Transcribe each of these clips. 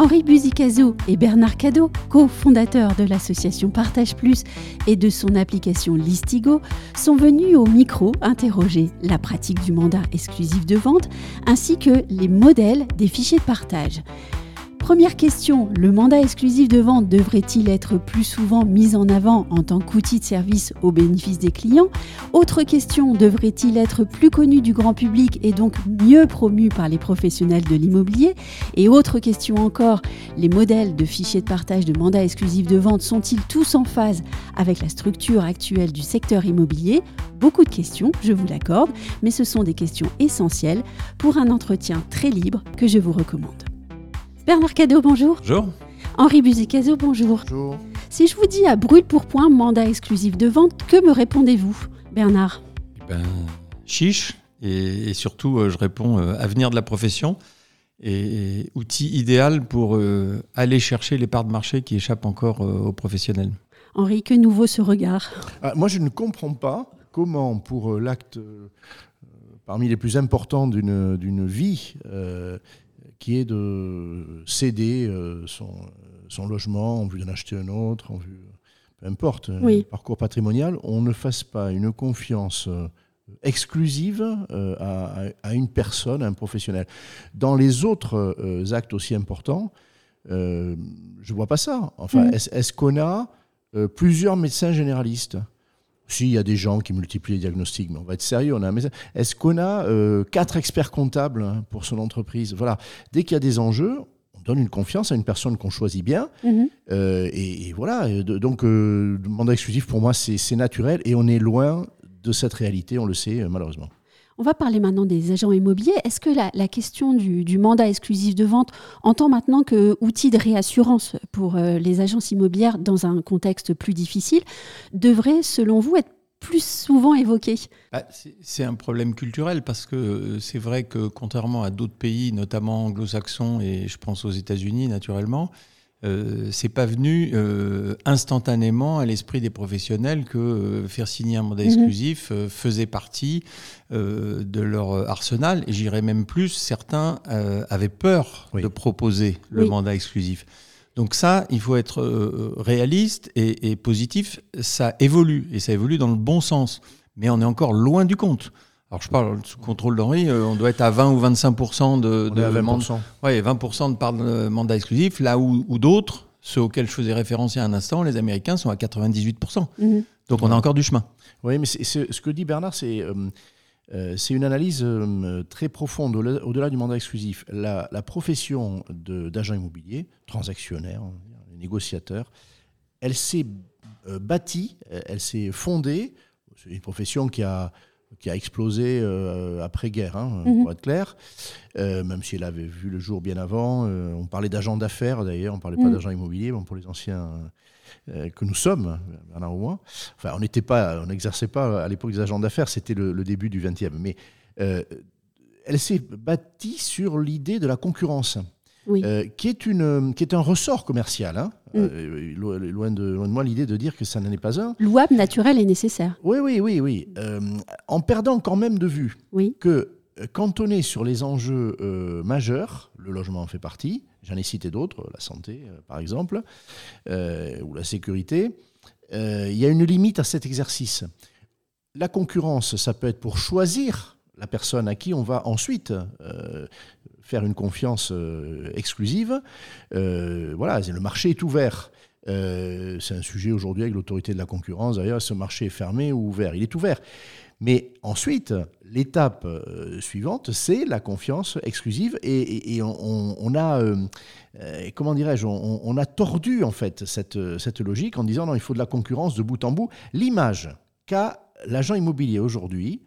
Henri Buzicazo et Bernard Cadeau, cofondateurs de l'association Partage Plus et de son application Listigo, sont venus au micro interroger la pratique du mandat exclusif de vente ainsi que les modèles des fichiers de partage. Première question, le mandat exclusif de vente devrait-il être plus souvent mis en avant en tant qu'outil de service au bénéfice des clients? Autre question, devrait-il être plus connu du grand public et donc mieux promu par les professionnels de l'immobilier? Et autre question encore, les modèles de fichiers de partage de mandat exclusif de vente sont-ils tous en phase avec la structure actuelle du secteur immobilier? Beaucoup de questions, je vous l'accorde, mais ce sont des questions essentielles pour un entretien très libre que je vous recommande. Bernard Cadeau, bonjour. Bonjour. Henri Buzicazo, bonjour. Bonjour. Si je vous dis à brûle pour point mandat exclusif de vente, que me répondez-vous, Bernard? Eh ben, chiche. Et, et surtout, euh, je réponds euh, avenir de la profession et, et outil idéal pour euh, aller chercher les parts de marché qui échappent encore euh, aux professionnels. Henri, que nouveau ce regard? Ah, moi, je ne comprends pas comment, pour euh, l'acte euh, parmi les plus importants d'une d'une vie, euh, qui est de céder euh, son, son logement en vue d'en acheter un autre, en vue, peu importe, un Oui. parcours patrimonial, on ne fasse pas une confiance euh, exclusive euh, à, une personne, à un professionnel. Dans les autres euh, actes aussi importants, euh, je vois pas ça. Enfin, Mhm. est-ce qu'on a euh, plusieurs médecins généralistes si, il y a des gens qui multiplient les diagnostics, mais on va être sérieux. On a. Est-ce qu'on a euh, quatre experts comptables hein, pour son entreprise? Voilà. Dès qu'il y a des enjeux, on donne une confiance à une personne qu'on choisit bien. Mhm. Euh, et, et voilà. Et de- donc, euh, le mandat exclusif, pour moi, c'est c'est naturel. Et on est loin de cette réalité, on le sait, euh, malheureusement. On va parler maintenant des agents immobiliers. Est-ce que la, question du, mandat exclusif de vente entend maintenant que outil de réassurance pour euh, les agences immobilières dans un contexte plus difficile devrait, selon vous, être plus souvent évoqué Bah, c'est- C'est un problème culturel parce que euh, c'est vrai que contrairement à d'autres pays, notamment anglo-saxons et je pense aux États-Unis naturellement, euh, c'est pas venu euh, instantanément à l'esprit des professionnels que euh, faire signer un mandat Mhm. exclusif euh, faisait partie euh, de leur arsenal. Et j'irais même plus, certains euh, avaient peur Oui. de proposer le Oui. mandat exclusif. Donc ça, il faut être euh, réaliste et, et positif. Ça évolue et ça évolue dans le bon sens, mais on est encore loin du compte. Alors je parle sous contrôle d'Henri, euh, on doit être à 20 ou 25 de, On de à mand- 20%. ouais, 20 de part de mandat exclusif, là où, où d'autres, ceux auxquels je faisais référence il y a un instant, les Américains sont à 98 Mhm. Donc on a encore du chemin. Oui, mais c'est- c'est- ce que dit Bernard, c'est euh, euh, c'est une analyse euh, très profonde au-delà au-delà du mandat exclusif. La, la profession de- d'agent immobilier, transactionnaire, négociateur, elle s'est euh, bâtie, euh, elle s'est fondée. C'est une profession qui a, qui a explosé euh, après-guerre, hein, Mhm. pour être clair, Euh, même si elle avait vu le jour bien avant. Euh, on parlait d'agent d'affaires d'ailleurs, on ne parlait pas Mhm. d'agent immobilier. Bon, pour les anciens que nous sommes, Bernard ou moi, Enfin, on n'était pas, on n'exerçait pas à l'époque des agents d'affaires, c'était le, le début du XXe. Mais elle s'est bâtie sur l'idée de la concurrence, Oui. euh, qui, est une, qui est un ressort commercial. hein. Mm. Euh, lo- loin, de, loin de moi l'idée de dire que ça n'en est pas un. Louable, naturel et nécessaire. Oui, oui, oui, oui. Euh, en perdant quand même de vue Oui. que euh, quand on est sur les enjeux euh, majeurs, le logement en fait partie, j'en ai cité d'autres, la santé euh, par exemple, euh, ou la sécurité, euh, il y a une limite à cet exercice. La concurrence, ça peut être pour choisir la personne à qui on va ensuite euh, faire une confiance euh, exclusive. Euh, voilà, le marché est ouvert. Euh, c'est un sujet aujourd'hui avec l'autorité de la concurrence. D'ailleurs, ce marché est fermé ou ouvert Il est ouvert. Mais ensuite, l'étape suivante, c'est la confiance exclusive. Et, et- et on, on a, euh, comment dirais-je, on, on a tordu en fait cette, cette logique en disant non, il faut de la concurrence de bout en bout. L'image qu'a l'agent immobilier aujourd'hui,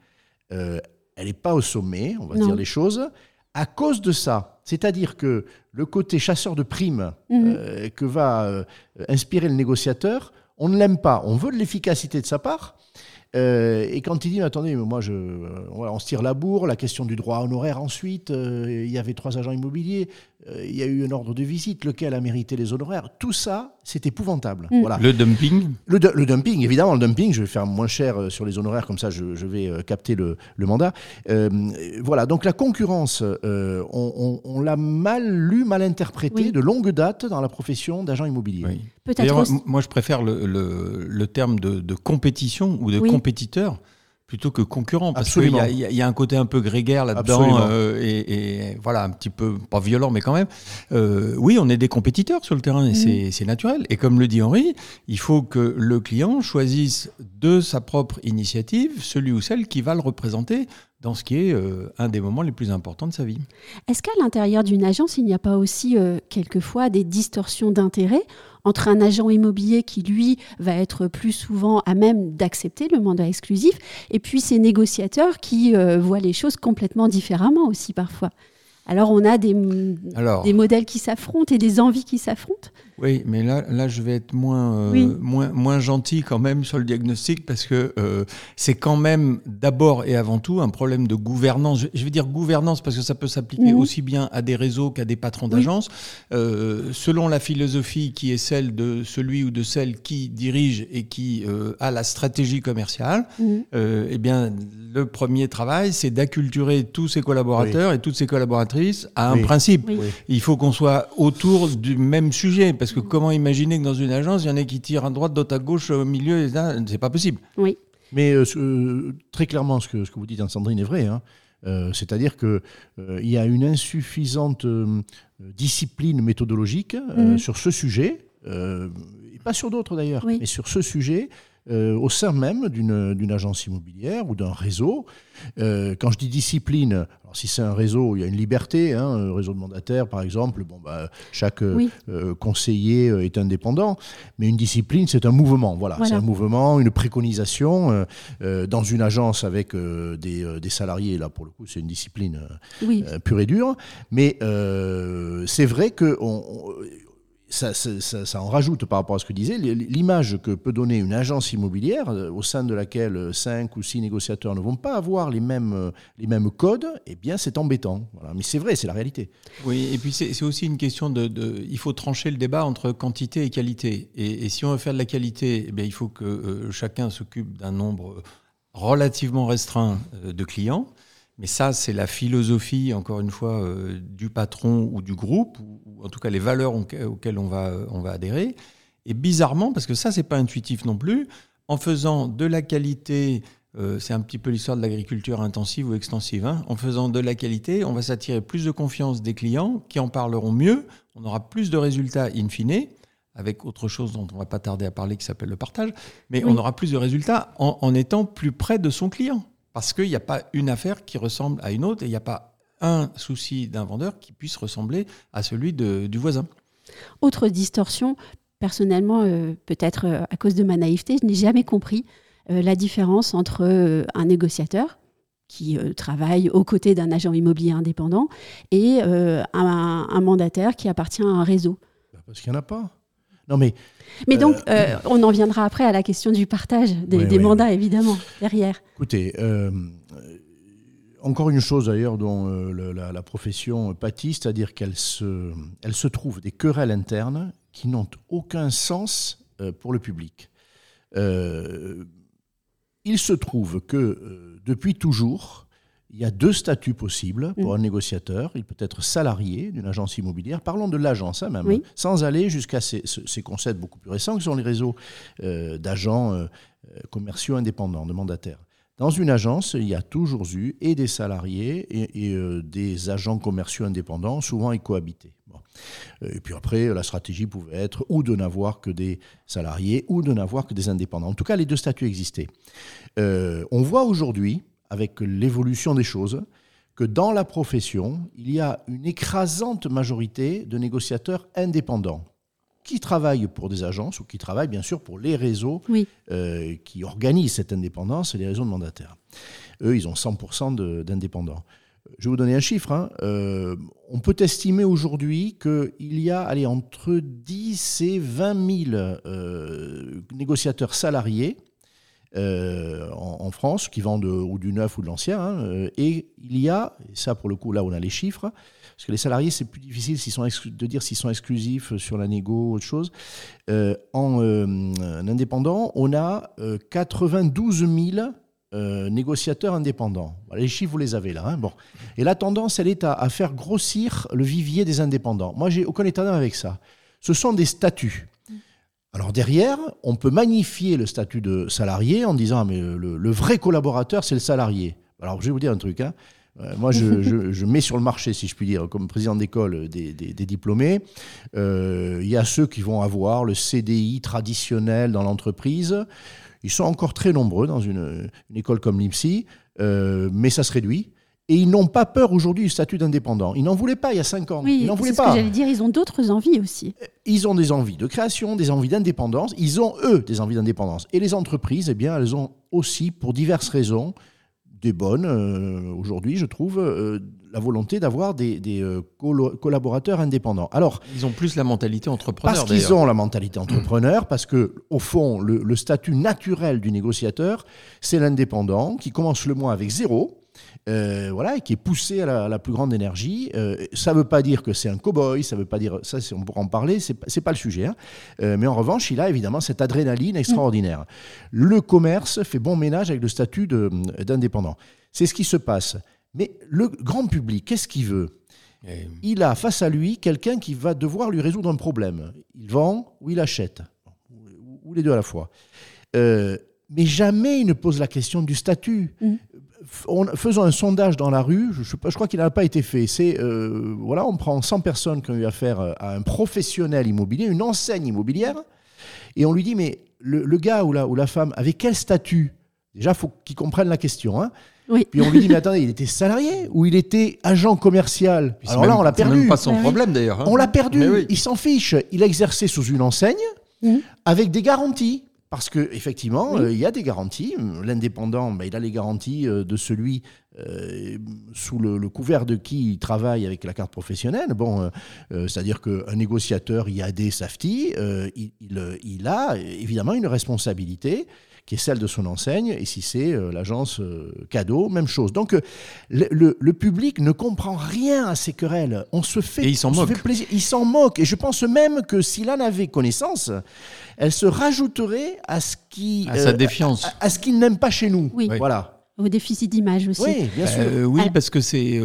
euh, elle n'est pas au sommet, on va Non. dire les choses, à cause de ça. C'est-à-dire que le côté chasseur de primes Mhm. euh, que va euh, inspirer le négociateur, on ne l'aime pas. On veut de l'efficacité de sa part. Euh, et quand il dit, attendez, moi, je, on se tire la bourre, la question du droit honoraire ensuite, il y avait trois agents immobiliers, il y a eu un ordre de visite, lequel a mérité les honoraires. Tout ça, c'est épouvantable. Mm. Voilà. Le dumping le, dumping, évidemment, le dumping, je vais faire moins cher sur les honoraires, comme ça je, vais capter le, mandat. voilà, donc la concurrence, on, l'a mal lu, mal interprété de longue date dans la profession d'agent immobilier. Peut-être. Moi, je préfère le, terme de, compétition ou de compétiteur plutôt que concurrent, parce qu'il y, y, a un côté un peu grégaire là-dedans, euh, et, voilà, un petit peu, pas violent, mais quand même. Euh, oui, on est des compétiteurs sur le terrain, et c'est naturel. Et comme le dit Henri, il faut que le client choisisse de sa propre initiative celui ou celle qui va le représenter dans ce qui est euh, un des moments les plus importants de sa vie. Est-ce qu'à l'intérieur d'une agence, il n'y a pas aussi quelquefois des distorsions d'intérêt entre un agent immobilier qui, lui, va être plus souvent à même d'accepter le mandat exclusif, et puis ces négociateurs qui euh, voient les choses complètement différemment aussi parfois? Alors on a des, des modèles qui s'affrontent et des envies qui s'affrontent. Oui, mais là, là, je vais être moins, euh, moins, moins gentil quand même sur le diagnostic parce que euh, c'est quand même d'abord et avant tout un problème de gouvernance. Je vais dire gouvernance parce que ça peut s'appliquer mhm. aussi bien à des réseaux qu'à des patrons d'agence. Euh, selon la philosophie qui est celle de celui ou de celle qui dirige et qui a la stratégie commerciale, mhm. eh bien, le premier travail, c'est d'acculturer tous ses collaborateurs et toutes ses collaboratrices à un principe. Il faut qu'on soit autour du même sujet parce que comment imaginer que dans une agence, il y en ait qui tirent à droite, d'autres à gauche, au milieu, c'est pas possible. Oui. Mais euh, euh, très clairement, ce que, ce que vous dites, Sandrine, est vrai. Hein. Euh, c'est-à-dire qu'il il y a une insuffisante discipline méthodologique mhm. sur ce sujet, et pas sur d'autres d'ailleurs, mais sur ce sujet. Au sein même d'une agence immobilière ou d'un réseau. quand je dis discipline, si c'est un réseau, il y a une liberté, hein, un réseau de mandataires par exemple, bon, bah, chaque euh, euh, conseiller euh, est indépendant, mais une discipline, c'est un mouvement. Voilà, c'est un mouvement, une préconisation. dans une agence avec des, des, salariés, là pour le coup, c'est une discipline pure et dure. Mais c'est vrai que on, ça, en rajoute par rapport à ce que disait l'image que peut donner une agence immobilière euh, au sein de laquelle euh, cinq ou six négociateurs ne vont pas avoir les mêmes, euh, les mêmes codes, eh bien c'est embêtant. Mais c'est vrai, c'est la réalité. Oui, et puis c'est aussi une question de, Il faut trancher le débat entre quantité et qualité. Et, si on veut faire de la qualité, eh il faut que chacun s'occupe d'un nombre relativement restreint de clients. Mais ça, c'est la philosophie, encore une fois, euh, du patron ou du groupe, ou, en tout cas les valeurs auxquelles on va, on va adhérer. Et bizarrement, parce que ça, c'est pas intuitif non plus, en faisant de la qualité, euh, c'est un petit peu l'histoire de l'agriculture intensive ou extensive, hein, en faisant de la qualité, on va s'attirer plus de confiance des clients qui en parleront mieux, on aura plus de résultats in fine avec autre chose dont on va pas tarder à parler qui s'appelle le partage, mais on aura plus de résultats en étant plus près de son client. Parce qu'il n'y a pas une affaire qui ressemble à une autre et il n'y a pas un souci d'un vendeur qui puisse ressembler à celui du voisin. Autre distorsion, personnellement, euh, peut-être euh, à cause de ma naïveté, je n'ai jamais compris euh, la différence entre un négociateur qui travaille aux côtés d'un agent immobilier indépendant et un, mandataire qui appartient à un réseau. Bah, parce qu'il n'y en a pas. Non mais. Mais donc, euh, euh, on en viendra après à la question du partage des, mandats, évidemment, derrière. Écoutez, euh, encore une chose d'ailleurs dont la, profession pâtit, c'est-à-dire qu'elle se, elle se trouve des querelles internes qui n'ont aucun sens pour le public. il se trouve que depuis toujours, il y a deux statuts possibles pour mm. un négociateur. Il peut être salarié d'une agence immobilière. Parlons de l'agence hein, même, sans aller jusqu'à ces, concepts beaucoup plus récents qui sont les réseaux euh, d'agents euh, commerciaux indépendants, de mandataires. Dans une agence, il y a toujours eu et des salariés et, euh, des agents commerciaux indépendants, souvent ils cohabitaient. Et puis après, la stratégie pouvait être ou de n'avoir que des salariés ou de n'avoir que des indépendants. En tout cas, les deux statuts existaient. on voit aujourd'hui, avec l'évolution des choses, que dans la profession, il y a une écrasante majorité de négociateurs indépendants qui travaillent pour des agences ou qui travaillent bien sûr pour les réseaux euh, qui organisent cette indépendance, les réseaux de mandataires. Eux, ils ont 100% d'indépendants. Je vais vous donner un chiffre. Hein. Euh, on peut estimer aujourd'hui qu'il y a allez, entre 10 et 20 000 euh, négociateurs salariés en, France qui vendent ou du neuf ou de l'ancien. Hein, et il y a, ça pour le coup, là on a les chiffres, parce que les salariés, c'est plus difficile de dire s'ils sont exclusifs sur la négo ou autre chose. en, indépendant, on a 92 000 négociateurs indépendants. Les chiffres, vous les avez là. Hein, bon. Et la tendance, elle est à, faire grossir le vivier des indépendants. Moi, j'ai aucun état avec ça. Ce sont des statuts. Alors derrière, on peut magnifier le statut de salarié en disant ah, mais le, vrai collaborateur, c'est le salarié. Alors je vais vous dire un truc. Hein. Euh, moi, je, mets sur le marché, si je puis dire, comme président d'école des, diplômés. Euh, il y a ceux qui vont avoir le CDI traditionnel dans l'entreprise. Ils sont encore très nombreux dans une, école comme l'IMSI, euh, mais ça se réduit. Et ils n'ont pas peur aujourd'hui du statut d'indépendant. Ils n'en voulaient pas il y a cinq ans. Oui, ils n'en voulaient pas. Ce que j'allais dire, ils ont d'autres envies aussi. Ils ont des envies de création, des envies d'indépendance. Ils ont, eux, des envies d'indépendance. Et les entreprises, eh bien, elles ont aussi, pour diverses raisons, des bonnes, euh, aujourd'hui, je trouve, euh, la volonté d'avoir des, euh, collaborateurs indépendants. Alors, ils ont plus la mentalité entrepreneur. Parce qu'ils ont la mentalité entrepreneur, parce que au fond, le statut naturel du négociateur, c'est l'indépendant qui commence le mois avec zéro euh, voilà, et qui est poussé à la, plus grande énergie. Euh, ça ne veut pas dire que c'est un cow-boy, ça veut pas dire, ça on pourra en parler, c'est n'est pas le sujet. Hein. Euh, mais en revanche, il a évidemment cette adrénaline extraordinaire. Le commerce fait bon ménage avec le statut d'indépendant. C'est ce qui se passe. Mais le grand public, qu'est-ce qu'il veut? Il a face à lui quelqu'un qui va devoir lui résoudre un problème. Il vend ou il achète, ou les deux à la fois. mais jamais il ne pose la question du statut. Mm faisons un sondage dans la rue, je, crois qu'il n'a pas été fait. C'est euh, voilà, on prend 100 personnes qui ont eu affaire à un professionnel immobilier, une enseigne immobilière, et on lui dit mais le, gars ou la, ou la femme avec quel statut? Déjà, il faut qu'il comprenne la question. Hein. Puis on lui dit mais attendez, il était salarié ou il était agent commercial? Alors là, on l'a perdu. Même pas son problème d'ailleurs. Hein. On l'a perdu. Il s'en fiche. Il a exercé sous une enseigne mmh. avec des garanties. Parce qu'effectivement, euh, il y a des garanties. L'indépendant, ben, il a les garanties euh, de celui euh, sous le, couvert de qui il travaille avec la carte professionnelle. Bon, c'est-à-dire qu'un négociateur il IAD Safety, il, il, il, a évidemment une responsabilité qui est celle de son enseigne, et si c'est euh, l'agence euh, cadeau, même chose. Donc euh, le, public ne comprend rien à ces querelles. On se fait, il s'en moque. plaisir. Il s'en moque. Et je pense même que s'il en avait connaissance, elle se rajouterait à ce qui, à sa défiance, à, ce qu'il n'aime pas chez nous. Oui. Voilà. Au déficit d'image aussi. Oui, bien sûr. oui, parce que c'est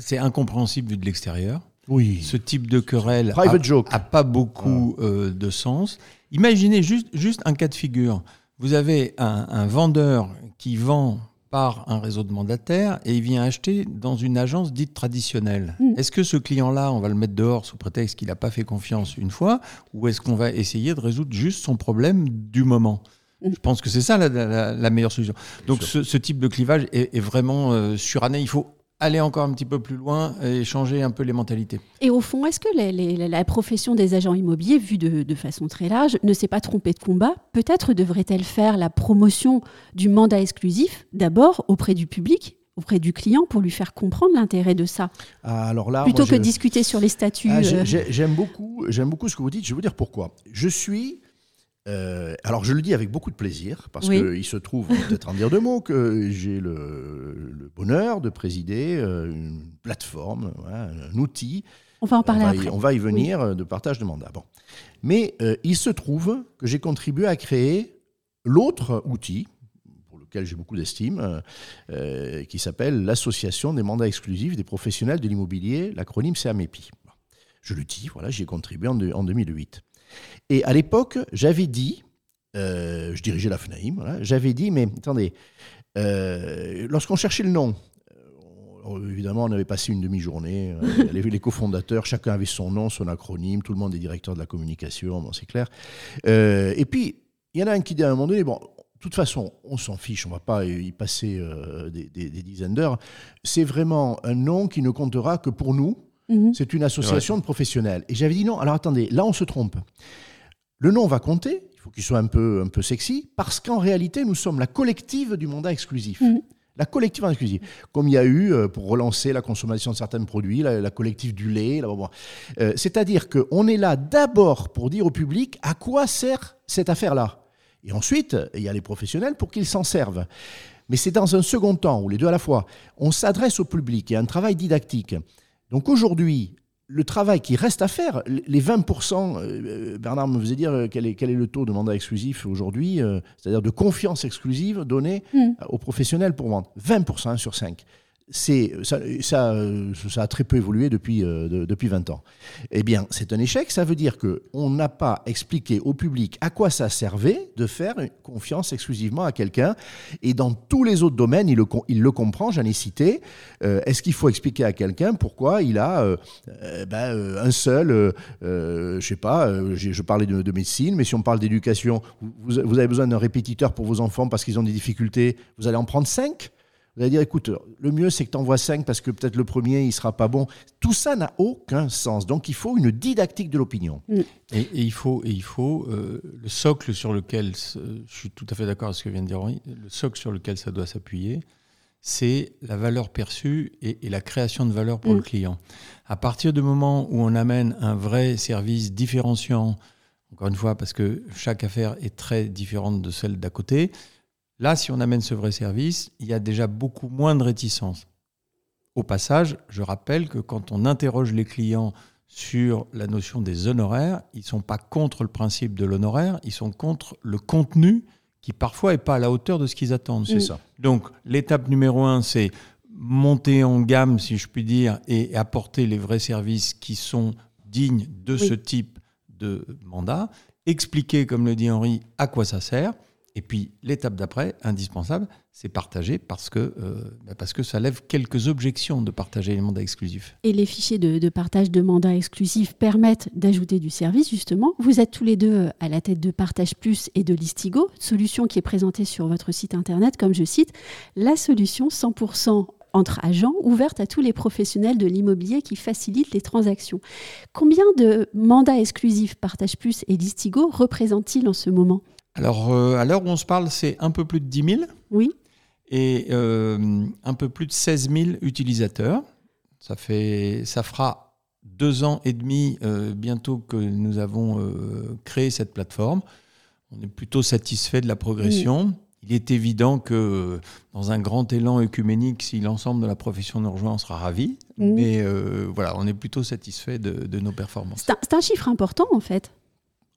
c'est incompréhensible vu de l'extérieur. Oui. Ce type de querelle n'a pas beaucoup de sens. Imaginez juste, juste un cas de figure. Vous avez un, vendeur qui vend par un réseau de mandataires et il vient acheter dans une agence dite traditionnelle. Mm. Est-ce que ce client-là, on va le mettre dehors sous prétexte qu'il n'a pas fait confiance une fois, ou est-ce qu'on va essayer de résoudre juste son problème du moment? Mm. je pense que c'est ça la, meilleure solution. Donc ce, type de clivage est, vraiment euh, suranné. Il faut aller encore un petit peu plus loin et changer un peu les mentalités. Et au fond, est-ce que la profession des agents immobiliers, vue de, façon très large, ne s'est pas trompée de combat? Peut-être devrait-elle faire la promotion du mandat exclusif, d'abord auprès du public auprès du client pour lui faire comprendre l'intérêt de ça? Ah, alors là, Plutôt que discuter sur les statuts. Ah, euh. J'aime beaucoup, beaucoup ce que vous dites. Je vais vous dire pourquoi. Je suis euh, alors je le dis avec beaucoup de plaisir, parce qu'il se trouve, peut-être en dire deux mots, que j'ai le, bonheur de présider euh, une plateforme, un outil. On va en parler on va après. On va y venir euh, de partage de mandat. Bon. Mais il se trouve que j'ai contribué à créer l'autre outil, pour lequel j'ai beaucoup d'estime, qui s'appelle l'Association des mandats exclusifs des professionnels de l'immobilier, l'acronyme CAMEPI. Je le dis, voilà, j'y ai contribué en, en 2008. Et à l'époque, j'avais dit, euh, je dirigeais la FNAIM, j'avais dit, mais attendez, euh, lorsqu'on cherchait le nom, euh, évidemment, on avait passé une demi-journée, les, les cofondateurs, chacun avait son nom, son acronyme, tout le monde est directeur de la communication, bon, c'est clair. et puis, il y en a un qui dit à un moment donné, bon, de toute façon, on s'en fiche, on ne va pas y passer des, dizaines d'heures. C'est vraiment un nom qui ne comptera que pour nous, Mhm. C'est une association de professionnels. Et j'avais dit non, alors attendez, là on se trompe. Le nom va compter, il faut qu'il soit un peu, un peu sexy, parce qu'en réalité, nous sommes la collective du mandat exclusif. Mhm. La collective exclusive. Comme il y a eu, euh, pour relancer la consommation de certains produits, la, collective du lait. Euh, c'est-à-dire qu'on est là d'abord pour dire au public à quoi sert cette affaire-là. Et ensuite, il y a les professionnels pour qu'ils s'en servent. Mais c'est dans un second temps, ou les deux à la fois. On s'adresse au public, il y a un travail didactique. Donc aujourd'hui, le travail qui reste à faire, les 20%, euh, Bernard me faisait dire quel est, quel est le taux de mandat exclusif aujourd'hui, c'est-à-dire de confiance exclusive donnée hmm. aux professionnels pour vendre. 20% sur 5 c'est ça, ça, ça, a très peu évolué depuis, euh, depuis 20 ans. Eh bien, c'est un échec. Ça veut dire qu'on n'a pas expliqué au public à quoi ça servait de faire confiance exclusivement à quelqu'un. Et dans tous les autres domaines, il le, comprend, j'en ai cité. Euh, est-ce qu'il faut expliquer à quelqu'un pourquoi il a euh, ben, un seul, je sais pas, je, parlais de, médecine, mais si on parle d'éducation, vous avez besoin d'un répétiteur pour vos enfants parce qu'ils ont des difficultés, vous allez en prendre cinq? Vous allez dire, écoute, le mieux c'est que tu envoies 5 parce que peut-être le premier, il sera pas bon. Tout ça n'a aucun sens. Donc il faut une didactique de l'opinion. Mm. Et, il faut, et il faut euh, le socle sur lequel, je suis tout à fait d'accord avec ce que vient de dire Henri, le socle sur lequel ça doit s'appuyer, c'est la valeur perçue et, la création de valeur pour le mm. client. À partir du moment où on amène un vrai service différenciant, encore une fois, parce que chaque affaire est très différente de celle d'à côté, Là, si on amène ce vrai service, il y a déjà beaucoup moins de réticence. Au passage, je rappelle que quand on interroge les clients sur la notion des honoraires, ils ne sont pas contre le principe de l'honoraire, ils sont contre le contenu qui parfois n'est pas à la hauteur de ce qu'ils attendent. C'est ça. Donc l'étape numéro un, c'est monter en gamme, si je puis dire, et apporter les vrais services qui sont dignes de ce type de mandat, expliquer, comme le dit Henri, à quoi ça sert, et puis l'étape d'après, indispensable, c'est partager parce que, euh, bah, parce que ça lève quelques objections de partager les mandats exclusifs. Et les fichiers de, partage de mandats exclusifs permettent d'ajouter du service, justement. Vous êtes tous les deux euh, à la tête de Partage Plus et de Listigo, solution qui est présentée sur votre site internet, comme je cite, la solution 100% entre agents, ouverte à tous les professionnels de l'immobilier qui facilitent les transactions. Combien de mandats exclusifs Partage Plus et Listigo représentent-ils en ce moment? Alors, euh, à l'heure où on se parle, c'est un peu plus de 10 000. Oui. Et euh, un peu plus de 16 000 utilisateurs. Ça, fait, ça fera deux ans et demi euh, bientôt que nous avons créé cette plateforme. On est plutôt satisfait de la progression. Il est évident que dans un grand élan œcuménique, si l'ensemble de la profession nous rejoint, on sera ravis. Mais voilà, on est plutôt satisfait de, de nos performances. C'est un, chiffre important en fait.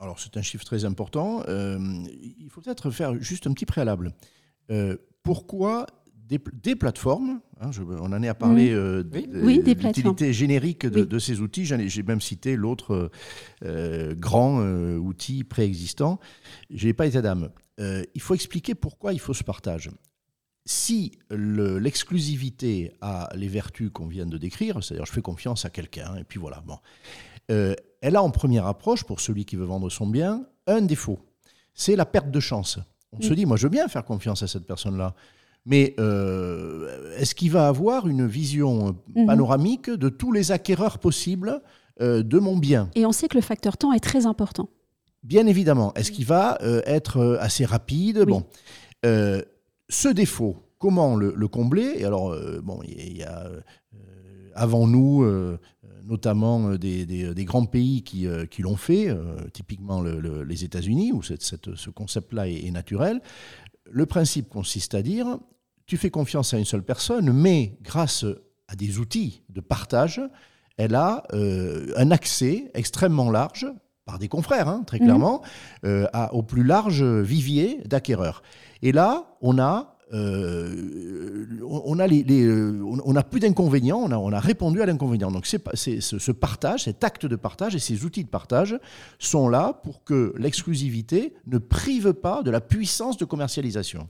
Alors c'est un chiffre très important. Euh, il faut peut-être faire juste un petit préalable. Euh, pourquoi des, plateformes hein, On en est à parler mmh. euh, de l'utilité générique de, ces outils. J'ai même cité l'autre grand outil préexistant. Je n'ai pas été d'âme. il faut expliquer pourquoi il faut ce partage si l'exclusivité a les vertus qu'on vient de décrire, c'est-à-dire je fais confiance à quelqu'un, et puis voilà, bon, euh, elle a en première approche, pour celui qui veut vendre son bien, un défaut. C'est la perte de chance. On se dit, moi je veux bien faire confiance à cette personne-là, mais euh, est-ce qu'il va avoir une vision mhm. panoramique de tous les acquéreurs possibles euh, de mon bien? Et on sait que le facteur temps est très important. Bien évidemment. Est-ce qu'il va être assez rapide? Bon. ce défaut, comment le, combler? Et alors, bon, il y, a avant nous notamment euh, des, grands pays qui, euh, qui l'ont fait, euh, typiquement les États-Unis, où cette, ce concept-là est, naturel. Le principe consiste à dire, tu fais confiance à une seule personne, mais grâce à des outils de partage, elle a un accès extrêmement large, par des confrères, hein, très mmh. clairement, à, au plus large vivier d'acquéreurs. Et là, on a euh, on a les, euh, on a plus d'inconvénients, on a, on a répondu à l'inconvénient. Donc c'est, ce, ce partage, cet acte de partage et ces outils de partage sont là pour que l'exclusivité ne prive pas de la puissance de commercialisation.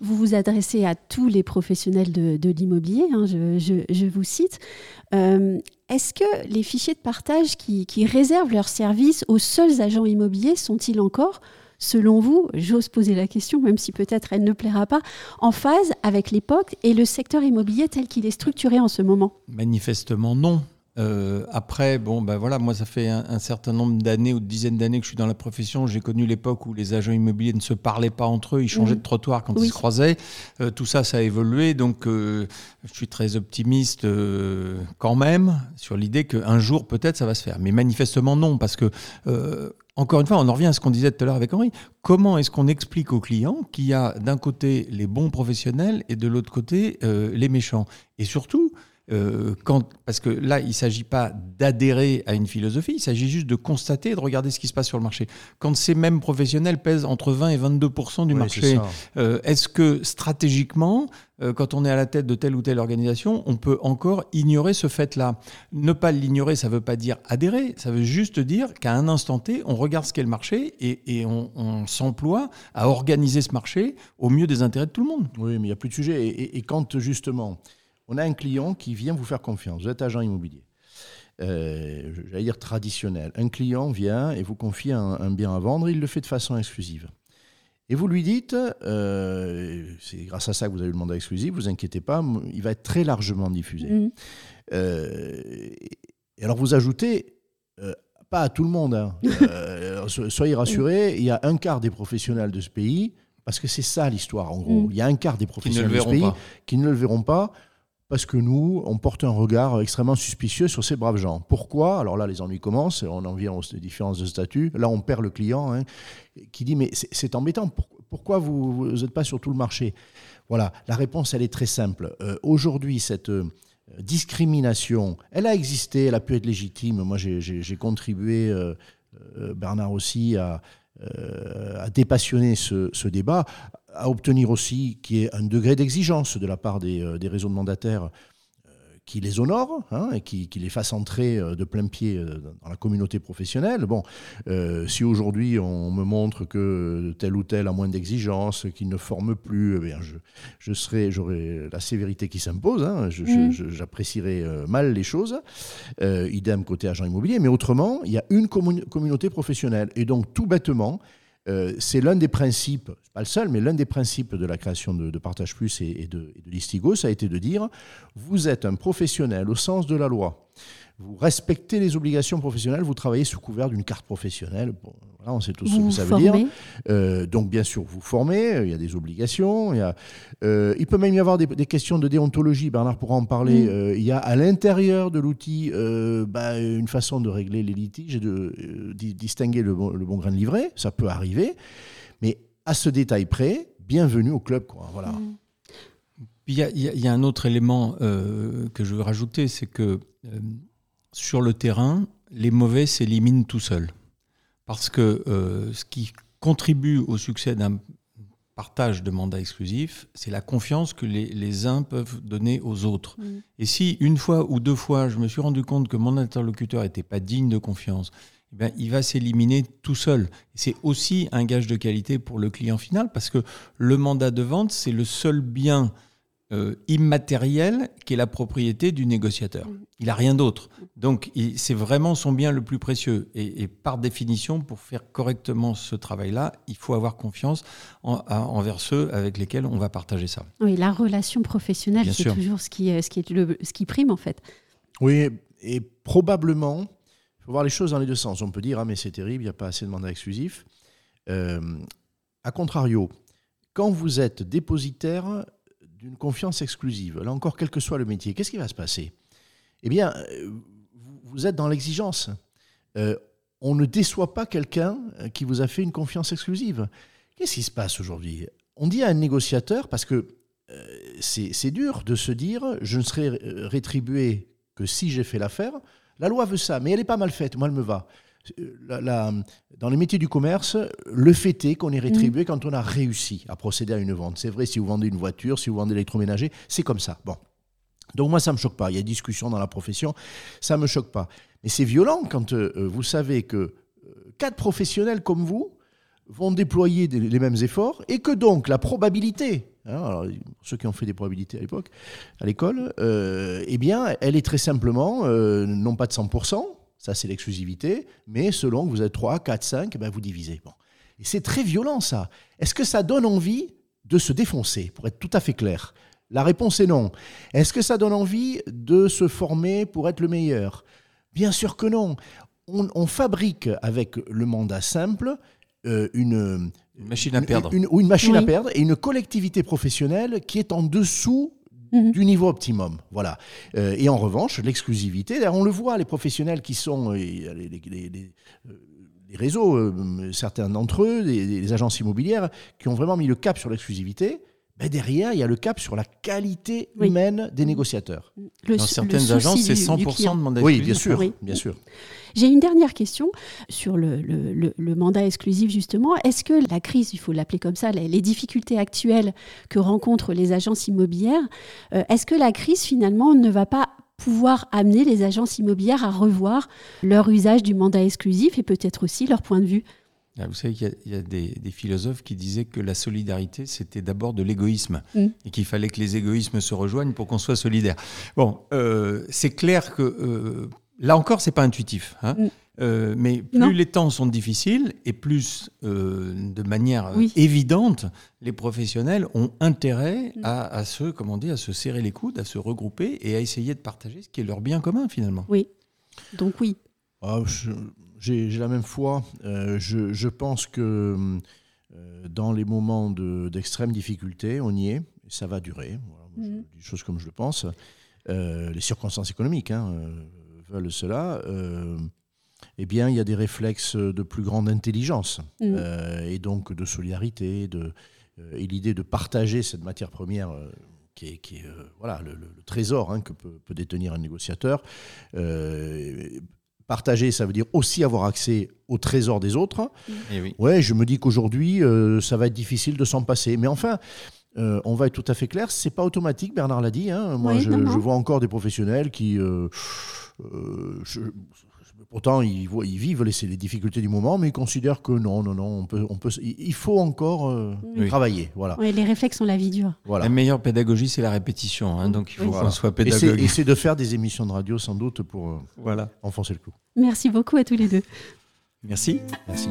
Vous vous adressez à tous les professionnels de, l'immobilier, hein, je, vous cite. Euh, est-ce que les fichiers de partage qui, qui réservent leurs services aux seuls agents immobiliers sont-ils encore selon vous, j'ose poser la question, même si peut-être elle ne plaira pas, en phase avec l'époque et le secteur immobilier tel qu'il est structuré en ce moment Manifestement non. Euh, après, bon, ben voilà, moi, ça fait un, certain nombre d'années ou de dizaines d'années que je suis dans la profession. J'ai connu l'époque où les agents immobiliers ne se parlaient pas entre eux, ils changeaient mmh. de trottoir quand ils se croisaient. Euh, tout ça, ça a évolué. Donc, euh, je suis très optimiste quand même sur l'idée qu'un jour, peut-être, ça va se faire. Mais manifestement, non, parce que encore une fois, on en revient à ce qu'on disait tout à l'heure avec Henri. Comment est-ce qu'on explique aux clients qu'il y a d'un côté les bons professionnels et de l'autre côté euh, les méchants? Et surtout, euh, quand, parce que là, il ne s'agit pas d'adhérer à une philosophie, il s'agit juste de constater de regarder ce qui se passe sur le marché. Quand ces mêmes professionnels pèsent entre 20 et 22% du marché, euh, est-ce que stratégiquement, euh, quand on est à la tête de telle ou telle organisation, on peut encore ignorer ce fait-là? Ne pas l'ignorer, ça ne veut pas dire adhérer, ça veut juste dire qu'à un instant T, on regarde ce qu'est le marché et, on, s'emploie à organiser ce marché au mieux des intérêts de tout le monde. Oui, mais il n'y a plus de sujet. et quand justement on a un client qui vient vous faire confiance. Vous êtes agent immobilier. Euh, j'allais dire traditionnel. Un client vient et vous confie un, bien à vendre, il le fait de façon exclusive. Et vous lui dites, euh, c'est grâce à ça que vous avez le mandat exclusif, vous inquiétez pas, il va être très largement diffusé. Mmh. Euh, et alors vous ajoutez, pas à tout le monde, hein. soyez rassurés, il y a un quart des professionnels de ce pays, parce que c'est ça l'histoire en gros, mmh. il y a un quart des professionnels de ce pays qui ne le verront pas parce que nous, on porte un regard extrêmement suspicieux sur ces braves gens. Pourquoi? Alors là, les ennuis commencent, on en vient aux différences de statut. Là, on perd le client hein, qui dit, mais c'est embêtant, pourquoi vous n'êtes pas sur tout le marché? Voilà, la réponse, elle est très simple. Euh, aujourd'hui, cette euh, discrimination, elle a existé, elle a pu être légitime. Moi, j'ai contribué, euh, Bernard aussi, à, dépassionner ce, ce débat à obtenir aussi qu'il y ait un degré d'exigence de la part des, euh, des réseaux de mandataires euh, qui les honorent hein, et qui, qui, les fassent entrer euh, de plein pied dans la communauté professionnelle. Bon, si aujourd'hui on me montre que tel ou tel a moins d'exigence, qu'il ne forme plus, eh bien je, je serai, j'aurai la sévérité qui s'impose. Hein, mmh. J'apprécierai mal les choses. idem côté agent immobilier. Mais autrement, il y a une communauté professionnelle. Et donc, tout bêtement, euh, c'est l'un des principes, pas le seul, mais l'un des principes de la création de, Partage Plus et, de, et de l'Istigo, ça a été de dire, vous êtes un professionnel au sens de la loi vous respectez les obligations professionnelles, vous travaillez sous couvert d'une carte professionnelle. On sait tous ce que ça veut dire. Euh, donc, bien sûr, vous formez, euh, il y a des obligations. Il, y a, euh, il peut même y avoir des, questions de déontologie, Bernard pourra en parler. Mm. il y a à l'intérieur de l'outil bah, une façon de régler les litiges et de distinguer le bon, grain de livret. Ça peut arriver. Mais à ce détail près, bienvenue au club. Quoi. Voilà. Mm. Il y, y, a un autre élément que je veux rajouter, c'est que sur le terrain, les mauvais s'éliminent tout seuls. Parce que euh, ce qui contribue au succès d'un partage de mandats exclusifs, c'est la confiance que les, uns peuvent donner aux autres. Mm. Et si une fois ou deux fois, je me suis rendu compte que mon interlocuteur n'était pas digne de confiance, eh bien, il va s'éliminer tout seul. C'est aussi un gage de qualité pour le client final, parce que le mandat de vente, c'est le seul bien euh, immatériel qui est la propriété du négociateur. Mm. Il n'a rien d'autre. Donc c'est vraiment son bien le plus précieux. Et, par définition, pour faire correctement ce travail-là, il faut avoir confiance envers ceux avec lesquels on va partager ça. Oui, la relation professionnelle, c'est toujours ce qui, ce, qui est le, ce qui prime en fait. Oui, et probablement, il faut voir les choses dans les deux sens. On peut dire, ah mais c'est terrible, il n'y a pas assez de mandats exclusifs. Euh, a contrario, quand vous êtes dépositaire d'une confiance exclusive, là encore, quel que soit le métier, qu'est-ce qui va se passer? Eh bien, euh, vous êtes dans l'exigence. Euh, on ne déçoit pas quelqu'un euh, qui vous a fait une confiance exclusive. Qu'est-ce qui se passe aujourd'hui? On dit à un négociateur, parce que c'est dur de se dire, je ne serai rétribué que si j'ai fait l'affaire. La loi veut ça, mais elle est pas mal faite, moi elle me va. La, dans les métiers du commerce, le fait est qu'on est rétribué mm. quand on a réussi à procéder à une vente. C'est vrai si vous vendez une voiture, si vous vendez l'électroménager, c'est comme ça. Bon. Donc moi, ça ne me choque pas. Il y a discussion dans la profession, ça ne me choque pas. Mais c'est violent quand euh, vous savez que euh, quatre professionnels comme vous vont déployer les mêmes efforts et que donc la probabilité, hein, alors, ceux qui ont fait des probabilités à l'époque, à l'école, euh, eh bien, elle est très simplement, non pas de 100%, ça, c'est l'exclusivité. Mais selon que vous êtes 3, 4, 5, ben vous divisez. Bon. Et c'est très violent, ça. Est-ce que ça donne envie de se défoncer, pour être tout à fait clair? La réponse est non. Est-ce que ça donne envie de se former pour être le meilleur? Bien sûr que non. On, fabrique avec le mandat simple euh, une, machine à perdre. Une, une machine à perdre et une collectivité professionnelle qui est en dessous Mhm. du niveau optimum. Voilà. Euh, et en revanche, l'exclusivité, on le voit, les professionnels qui sont euh, les, les réseaux, euh, certains d'entre eux, les, agences immobilières, qui ont vraiment mis le cap sur l'exclusivité. Ben derrière, il y a le cap sur la qualité humaine des négociateurs. Dans certaines agences, c'est 100% de mandat Oui, bien sûr. Bien sûr. J'ai une dernière question sur le, mandat exclusif, justement. Est-ce que la crise, il faut l'appeler comme ça, les, difficultés actuelles que rencontrent les agences immobilières, euh, est-ce que la crise, finalement, ne va pas pouvoir amener les agences immobilières à revoir leur usage du mandat exclusif et peut-être aussi leur point de vue? Ah, vous savez qu'il y a, des, philosophes qui disaient que la solidarité, c'était d'abord de l'égoïsme mm. et qu'il fallait que les égoïsmes se rejoignent pour qu'on soit solidaire. Bon, euh, c'est clair que euh, là encore, c'est pas intuitif. Hein. Mm. Euh, mais plus les temps sont difficiles et plus, euh, de manière évidente, les professionnels ont intérêt mm. à, se, comment dire, à se serrer les coudes, à se regrouper et à essayer de partager ce qui est leur bien commun finalement. Oui. Donc oui. Ah, j'ai la même foi. Euh, je, pense que dans les moments d'extrême difficulté, on y est. Et ça va durer. Voilà, mm. Des choses comme je le pense. les circonstances économiques hein, veulent cela eh bien, il y a des réflexes de plus grande intelligence euh, et donc de solidarité, de, euh, et l'idée de partager cette matière première. Euh, qui est, qui est voilà, le, trésor hein, que peut, détenir un négociateur. Partager, ça veut dire aussi avoir accès au trésor des autres. Eh oui. Ouais, je me dis qu'aujourd'hui, ça va être difficile de s'en passer. Mais enfin, on va être tout à fait clair, c'est pas automatique, Bernard l'a dit. Hein. Moi, je, je, vois encore des professionnels qui. Je, Pourtant, ils, ils vivent les, les, difficultés du moment, mais ils considèrent que non, non, non, on peut, on peut, il faut encore euh, travailler. Voilà. les réflexes sont la vie dure. Voilà. La meilleure pédagogie, c'est la répétition. Hein, donc, il faut qu'on soit pédagogue. Et c'est de faire des émissions de radio, sans doute, pour euh, voilà. enfoncer le clou. Merci beaucoup à tous les deux. Merci. Merci.